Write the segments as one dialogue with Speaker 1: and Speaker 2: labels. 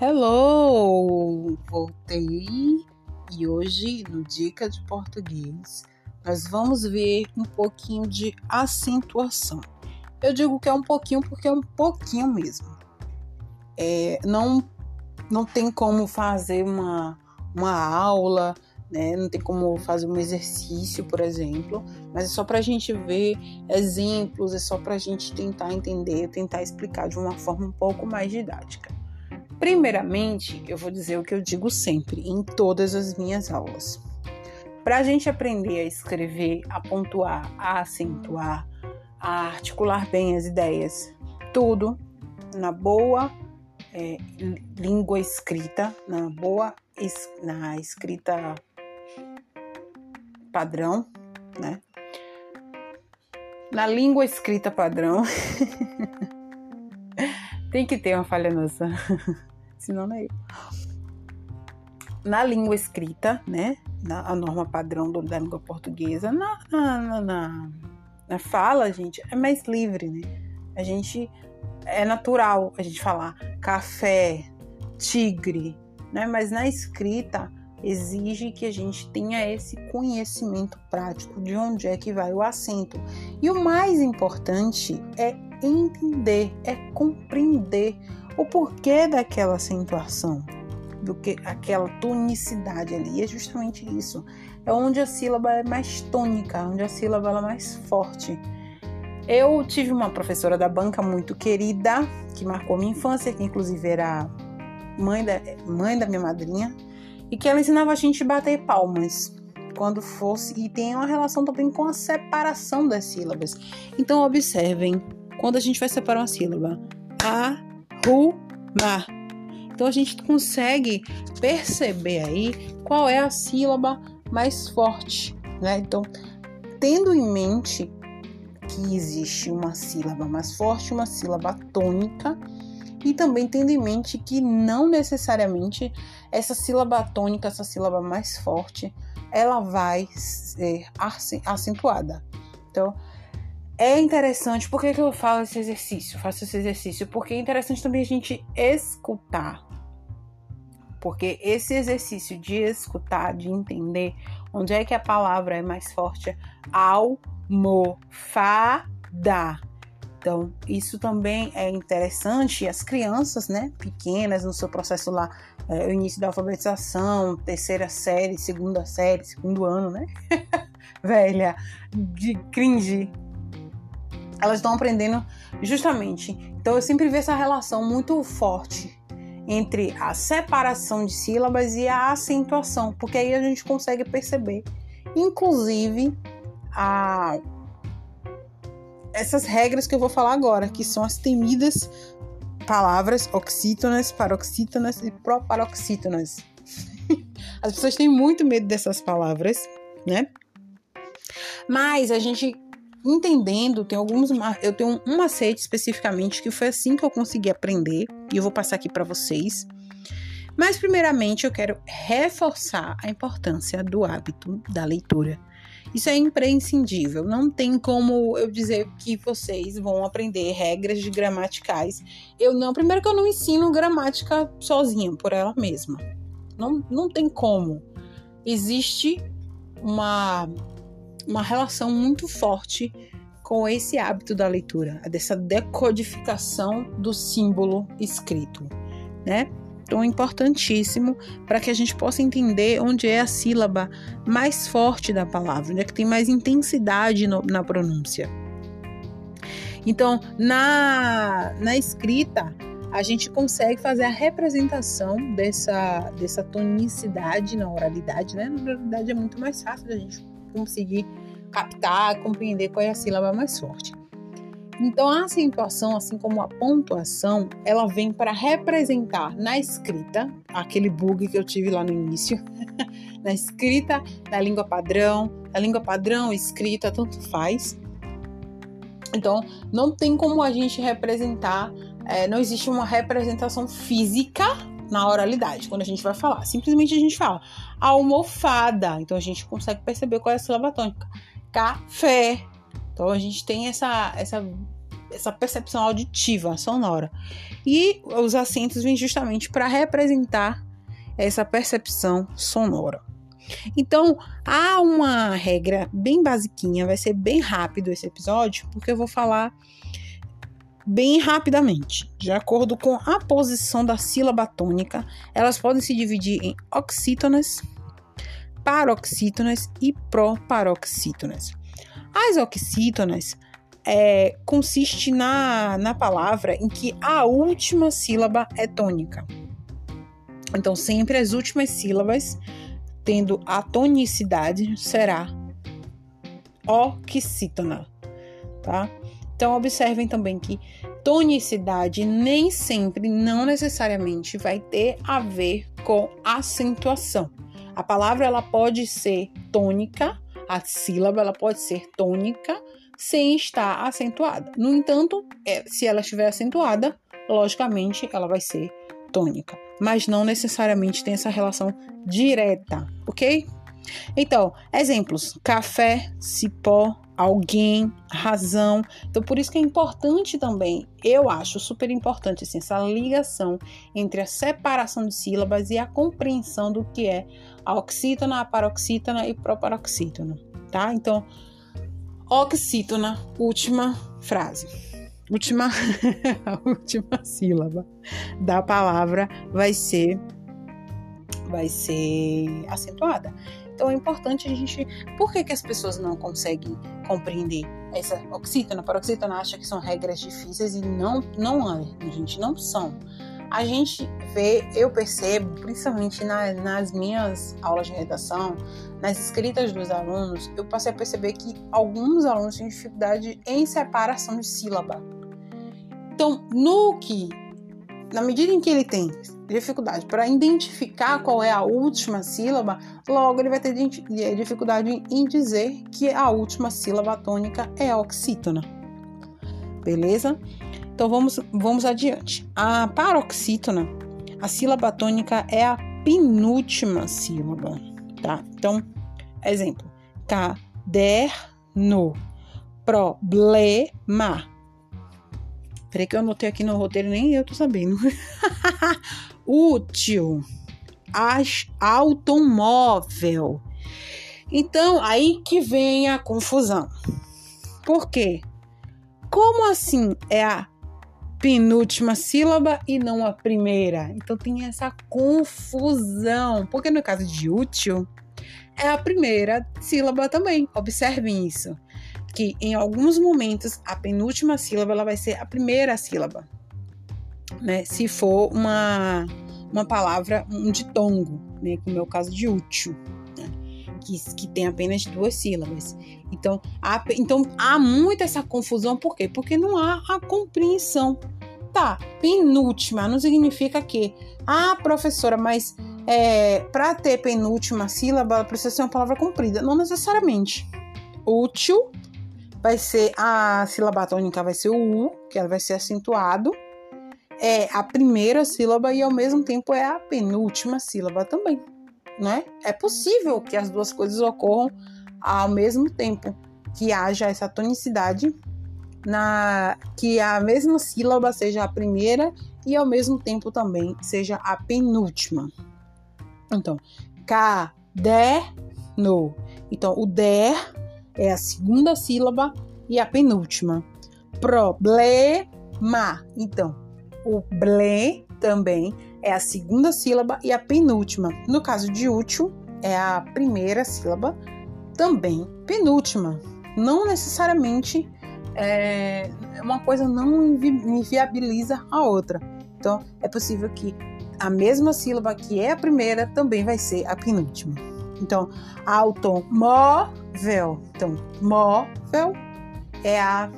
Speaker 1: Hello! Voltei e hoje no Dica de Português nós vamos ver um pouquinho de acentuação. Eu digo que é um pouquinho porque é um pouquinho mesmo. É, não, não tem como fazer uma, uma aula, né? não tem como fazer um exercício, por exemplo, mas é só para a gente ver exemplos, é só para a gente tentar entender, tentar explicar de uma forma um pouco mais didática. Primeiramente, eu vou dizer o que eu digo sempre em todas as minhas aulas. Para a gente aprender a escrever, a pontuar, a acentuar, a articular bem as ideias, tudo na boa é, língua escrita, na boa es, na escrita padrão, né? Na língua escrita padrão. Tem que ter uma falha nossa. É eu. Na língua escrita, né? Na, a norma padrão do, da língua portuguesa, na, na, na, na fala, gente, é mais livre, né? A gente é natural a gente falar café, tigre, né? Mas na escrita exige que a gente tenha esse conhecimento prático de onde é que vai o acento. E o mais importante é entender, é compreender o porquê daquela acentuação, do que aquela tonicidade ali. E é justamente isso. É onde a sílaba é mais tônica, onde a sílaba é mais forte. Eu tive uma professora da banca muito querida, que marcou minha infância, que inclusive era mãe da, mãe da minha madrinha, e que ela ensinava a gente a bater palmas quando fosse, e tem uma relação também com a separação das sílabas. Então, observem, quando a gente vai separar uma sílaba, a, ru, ma. Então, a gente consegue perceber aí qual é a sílaba mais forte, né? Então, tendo em mente que existe uma sílaba mais forte, uma sílaba tônica, e também tendo em mente que não necessariamente essa sílaba tônica, essa sílaba mais forte, ela vai ser acentuada. Então, é interessante, por que, que eu falo esse exercício? Faço esse exercício porque é interessante também a gente escutar. Porque esse exercício de escutar, de entender onde é que a palavra é mais forte, almofada. Então, isso também é interessante. As crianças, né, pequenas, no seu processo lá, é, início da alfabetização, terceira série, segunda série, segundo ano, né? Velha, de cringe, elas estão aprendendo justamente. Então eu sempre vejo essa relação muito forte entre a separação de sílabas e a acentuação, porque aí a gente consegue perceber, inclusive, a essas regras que eu vou falar agora, que são as temidas palavras oxítonas, paroxítonas e proparoxítonas. As pessoas têm muito medo dessas palavras, né? Mas a gente entendendo, tem alguns eu tenho um macete especificamente que foi assim que eu consegui aprender e eu vou passar aqui para vocês. Mas primeiramente eu quero reforçar a importância do hábito da leitura. Isso é imprescindível. Não tem como eu dizer que vocês vão aprender regras de gramaticais. Eu não, primeiro que eu não ensino gramática sozinha por ela mesma. Não, não tem como. Existe uma uma relação muito forte com esse hábito da leitura, dessa decodificação do símbolo escrito, né? Então é importantíssimo para que a gente possa entender onde é a sílaba mais forte da palavra, onde é que tem mais intensidade no, na pronúncia. Então, na, na escrita, a gente consegue fazer a representação dessa, dessa tonicidade na oralidade, né? Na oralidade é muito mais fácil da gente conseguir captar, compreender qual é a sílaba mais forte. Então, a acentuação, assim como a pontuação, ela vem para representar na escrita, aquele bug que eu tive lá no início, na escrita da língua padrão, a língua padrão, escrita, tanto faz. Então, não tem como a gente representar, é, não existe uma representação física na oralidade, quando a gente vai falar. Simplesmente a gente fala almofada. Então a gente consegue perceber qual é a sílaba tônica. Café. Então a gente tem essa, essa, essa percepção auditiva, sonora. E os acentos vêm justamente para representar essa percepção sonora. Então, há uma regra bem basiquinha, vai ser bem rápido esse episódio, porque eu vou falar bem rapidamente. De acordo com a posição da sílaba tônica, elas podem se dividir em oxítonas, paroxítonas e proparoxítonas. As oxítonas é, consiste na, na palavra em que a última sílaba é tônica. Então, sempre as últimas sílabas, tendo a tonicidade, será oxítona, tá? Então, observem também que tonicidade nem sempre, não necessariamente, vai ter a ver com acentuação. A palavra ela pode ser tônica, a sílaba ela pode ser tônica sem estar acentuada. No entanto, é, se ela estiver acentuada, logicamente ela vai ser tônica, mas não necessariamente tem essa relação direta, ok? Então, exemplos: café, cipó, alguém, razão. Então, por isso que é importante também, eu acho super importante assim, essa ligação entre a separação de sílabas e a compreensão do que é a oxítona, a paroxítona e proparoxítona, tá? Então, oxítona, última frase. Última, a última sílaba da palavra vai ser vai ser acentuada. Então é importante a gente. Por que, que as pessoas não conseguem compreender essa oxítona, paroxítona, acha que são regras difíceis e não, não é, gente, não são. A gente vê, eu percebo, principalmente na, nas minhas aulas de redação, nas escritas dos alunos, eu passei a perceber que alguns alunos têm dificuldade em separação de sílaba. Então, no que na medida em que ele tem dificuldade para identificar qual é a última sílaba, logo ele vai ter é, dificuldade em dizer que a última sílaba tônica é oxítona. Beleza? Então vamos, vamos adiante. A paroxítona, a sílaba tônica é a penúltima sílaba, tá? Então, exemplo: caderno, problema Peraí que eu anotei aqui no roteiro, nem eu tô sabendo. Útil. As, automóvel. Então, aí que vem a confusão. Por quê? Como assim é a penúltima sílaba e não a primeira? Então tem essa confusão. Porque no caso de útil, é a primeira sílaba também. Observem isso que em alguns momentos a penúltima sílaba ela vai ser a primeira sílaba, né? Se for uma, uma palavra, um ditongo, né? Como é o caso de útil, né? que, que tem apenas duas sílabas. Então há, então há muito essa confusão, por quê? Porque não há a compreensão. Tá, penúltima não significa que, ah, professora, mas é, para ter penúltima sílaba precisa ser uma palavra comprida. Não necessariamente. Útil vai ser a sílaba tônica vai ser o U, que ela vai ser acentuado. É a primeira sílaba e ao mesmo tempo é a penúltima sílaba também, né? É possível que as duas coisas ocorram ao mesmo tempo, que haja essa tonicidade na que a mesma sílaba seja a primeira e ao mesmo tempo também seja a penúltima. Então, caderno. Então, o der é a segunda sílaba e a penúltima. Problema. Então, o ble também é a segunda sílaba e a penúltima. No caso de útil, é a primeira sílaba, também penúltima. Não necessariamente é, uma coisa não inviabiliza a outra. Então, é possível que a mesma sílaba que é a primeira também vai ser a penúltima. Então, automóvel. Então, móvel é a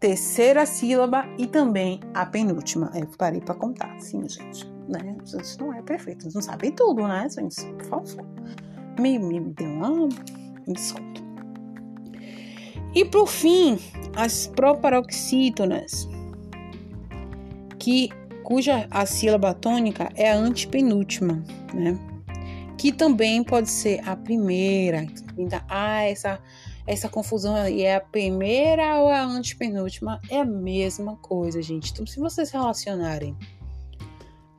Speaker 1: terceira sílaba e também a penúltima. Eu parei para contar, sim, gente. Né? Isso não é perfeito, vocês não sabem tudo, né, gente? Por favor. Me, me deu uma. Desculpa. E por fim, as proparoxítonas, que cuja a sílaba tônica é a antepenúltima, né? Que também pode ser a primeira. Então, ah, essa essa confusão aí é a primeira ou a antepenúltima, é a mesma coisa, gente. Então, se vocês relacionarem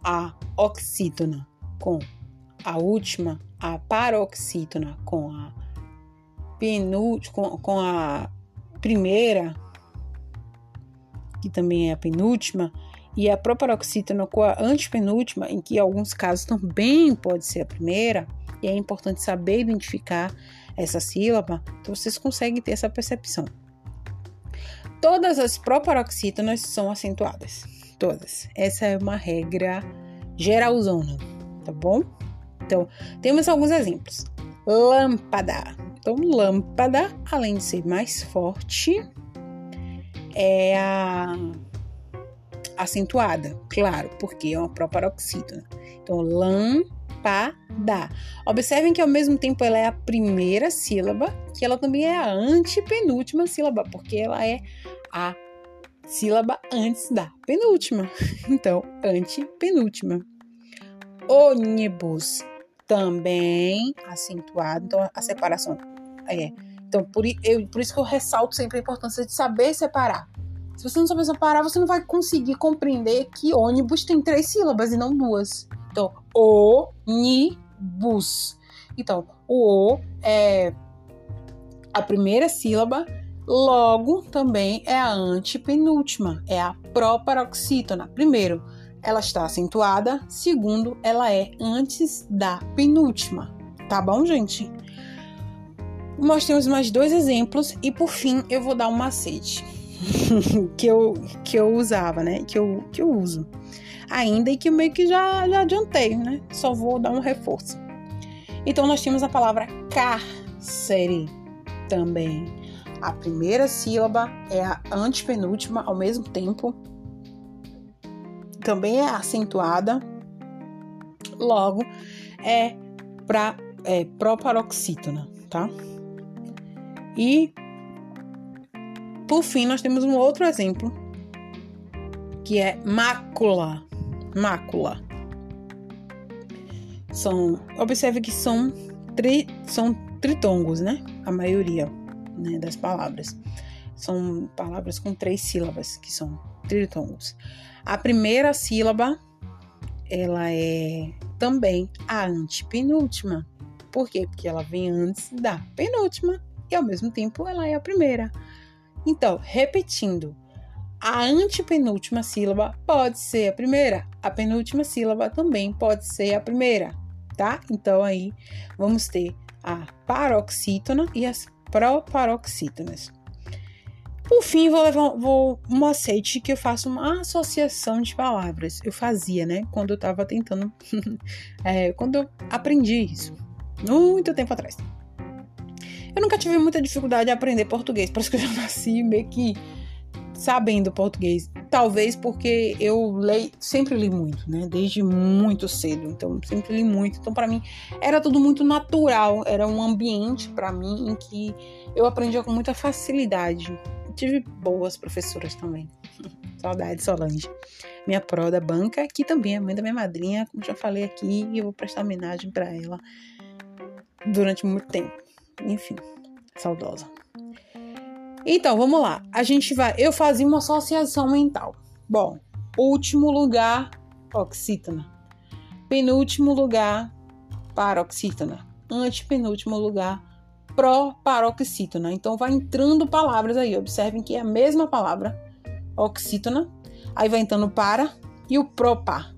Speaker 1: a oxítona com a última, a paroxítona com a penúltima, com, com a primeira, que também é a penúltima, e a proparoxítona com a antepenúltima, em que alguns casos também pode ser a primeira, e é importante saber identificar essa sílaba, então vocês conseguem ter essa percepção. Todas as proparoxítonas são acentuadas, todas. Essa é uma regra geralzona, tá bom? Então, temos alguns exemplos. Lâmpada. Então, lâmpada, além de ser mais forte, é a acentuada, claro, porque é uma proparoxítona. Então, lâmpada. Observem que ao mesmo tempo ela é a primeira sílaba, que ela também é a antepenúltima sílaba, porque ela é a sílaba antes da penúltima. Então, antepenúltima. Ônibus também acentuado, então a separação é. Então, por, eu, por isso que eu ressalto sempre a importância de saber separar. Se você não saber separar, você não vai conseguir compreender que ônibus tem três sílabas e não duas. Então, ônibus. Então, o O é a primeira sílaba, logo também é a antepenúltima, é a proparoxítona. Primeiro, ela está acentuada, segundo, ela é antes da penúltima. Tá bom, gente? Nós temos mais dois exemplos e por fim eu vou dar um macete que eu que eu usava, né? Que eu que eu uso ainda e que meio que já, já adiantei, né? Só vou dar um reforço. Então, nós temos a palavra cárcere também. A primeira sílaba é a antepenúltima ao mesmo tempo. Também é acentuada. Logo, é para é, proparoxítona, tá? E por fim, nós temos um outro exemplo que é mácula mácula. São, observe que são, tri, são tritongos, né? A maioria né, das palavras. São palavras com três sílabas, que são tritongos. A primeira sílaba, ela é também a antepenúltima. Por quê? Porque ela vem antes da penúltima e ao mesmo tempo ela é a primeira. Então, repetindo, a antepenúltima sílaba pode ser a primeira, a penúltima sílaba também pode ser a primeira, tá? Então aí vamos ter a paroxítona e as proparoxítonas. Por fim, vou levar vou, um macete que eu faço uma associação de palavras. Eu fazia, né? Quando eu estava tentando. é, quando eu aprendi isso. Muito tempo atrás. Eu nunca tive muita dificuldade em aprender português. Parece que eu já nasci meio que sabendo português. Talvez porque eu leio, sempre li muito, né? Desde muito cedo. Então, sempre li muito. Então, para mim, era tudo muito natural. Era um ambiente para mim em que eu aprendia com muita facilidade. tive boas professoras também. Saudade, Solange. Minha pró da banca, que também é mãe da minha madrinha, como já falei aqui, e eu vou prestar homenagem para ela durante muito tempo. Enfim, saudosa. Então, vamos lá. A gente vai. Eu fazia uma associação mental. Bom, último lugar, oxítona. Penúltimo lugar, paroxítona. Antepenúltimo lugar, proparoxítona. Então, vai entrando palavras aí. Observem que é a mesma palavra, oxítona. Aí vai entrando para e o propa,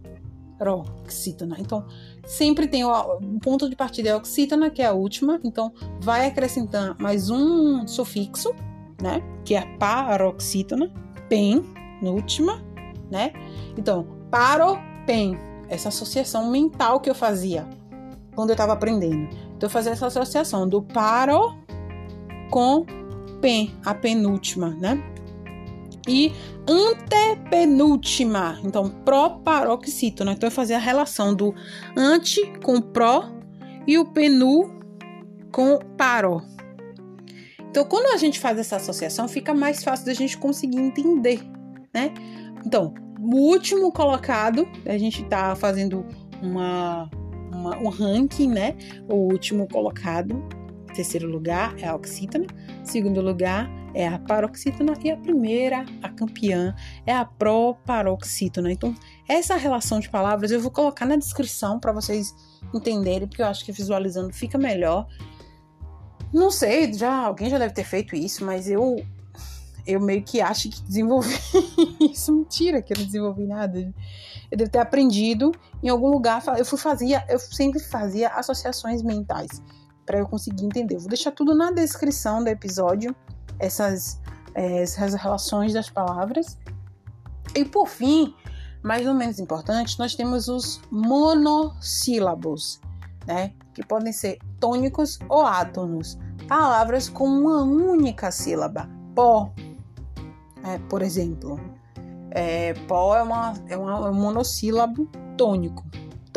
Speaker 1: proparoxítona. Então, sempre tem o, ponto de partida é oxítona, que é a última. Então, vai acrescentar mais um sufixo né? Que é a paroxítona, pen, última, né? Então, paro, pen, essa associação mental que eu fazia quando eu estava aprendendo. Então, eu fazia essa associação do paro com pen, a penúltima, né? E antepenúltima, então proparoxítona. Então, eu fazia a relação do ante com pró e o penu com paro. Então, quando a gente faz essa associação, fica mais fácil da gente conseguir entender, né? Então, o último colocado, a gente tá fazendo uma, uma, um ranking, né? O último colocado terceiro lugar é a oxítona, segundo lugar é a paroxítona e a primeira, a campeã, é a proparoxítona. Então, essa relação de palavras eu vou colocar na descrição para vocês entenderem, porque eu acho que visualizando fica melhor. Não sei, já alguém já deve ter feito isso, mas eu eu meio que acho que desenvolvi isso. Mentira, que eu não desenvolvi nada. Eu devo ter aprendido em algum lugar. Eu fui fazia, eu sempre fazia associações mentais para eu conseguir entender. Eu vou deixar tudo na descrição do episódio, essas, é, essas relações das palavras. E por fim, mais ou menos importante, nós temos os monossílabos, né? Que podem ser tônicos ou átonos. Palavras com uma única sílaba. Pó, é, por exemplo, é, pó é, uma, é, uma, é um monossílabo tônico.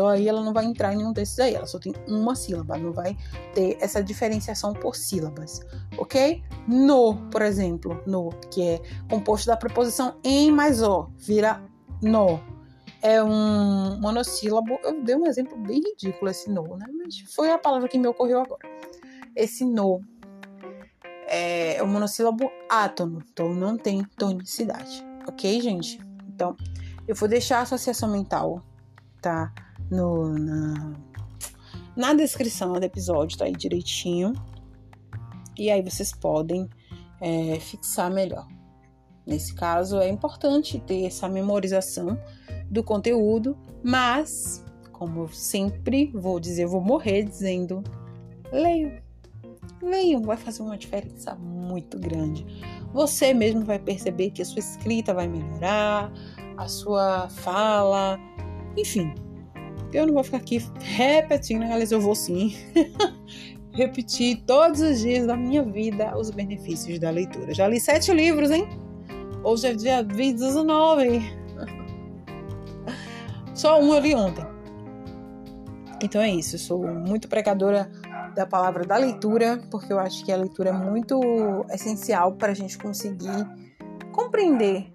Speaker 1: Então aí ela não vai entrar em nenhum desses aí, ela só tem uma sílaba, não vai ter essa diferenciação por sílabas, ok? No, por exemplo, no, que é composto da preposição em mais o, vira no. É um monossílabo, eu dei um exemplo bem ridículo esse no, né? Mas foi a palavra que me ocorreu agora. Esse no é, é um monossílabo átono, então não tem tonicidade, ok, gente? Então, eu vou deixar a associação mental, tá? No, na, na descrição do episódio, tá aí direitinho. E aí vocês podem é, fixar melhor. Nesse caso, é importante ter essa memorização do conteúdo, mas, como eu sempre vou dizer, vou morrer dizendo: leio, leiam, vai fazer uma diferença muito grande. Você mesmo vai perceber que a sua escrita vai melhorar, a sua fala, enfim. Eu não vou ficar aqui repetindo, aliás, eu vou sim repetir todos os dias da minha vida os benefícios da leitura. Já li sete livros, hein? Hoje é dia 19. Só um eu li ontem. Então é isso, eu sou muito pregadora da palavra da leitura, porque eu acho que a leitura é muito essencial para a gente conseguir compreender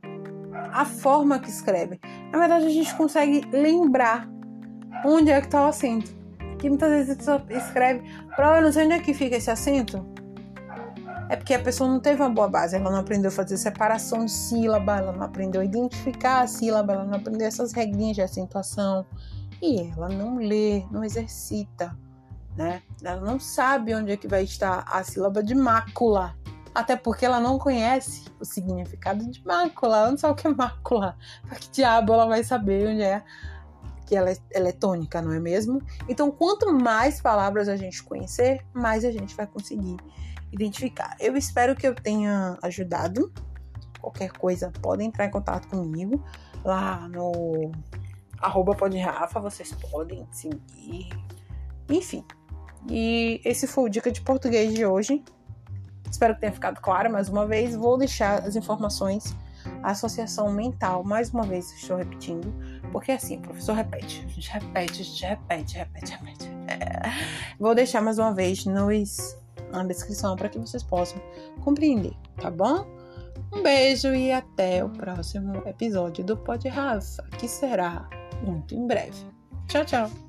Speaker 1: a forma que escreve. Na verdade, a gente consegue lembrar onde é que está o acento. Que muitas vezes a pessoa escreve, prova, não sei onde é que fica esse acento. É porque a pessoa não teve uma boa base, ela não aprendeu a fazer separação de sílaba, ela não aprendeu a identificar a sílaba, ela não aprendeu essas regrinhas de acentuação. E ela não lê, não exercita né? Ela não sabe onde é que vai estar a sílaba de mácula, até porque ela não conhece o significado de mácula, ela não sabe o que é mácula. Para que diabo ela vai saber onde é que ela é, ela é tônica, não é mesmo? Então, quanto mais palavras a gente conhecer, mais a gente vai conseguir identificar. Eu espero que eu tenha ajudado. Qualquer coisa, podem entrar em contato comigo lá no arroba Rafa, vocês podem seguir. Enfim, e esse foi o Dica de Português de hoje. Espero que tenha ficado claro mais uma vez. Vou deixar as informações, a associação mental, mais uma vez estou repetindo, porque assim, o professor repete, a gente repete, a gente repete, repete, repete. É. Vou deixar mais uma vez nos, na descrição para que vocês possam compreender, tá bom? Um beijo e até o próximo episódio do Pod Rafa, que será muito em breve. Tchau, tchau!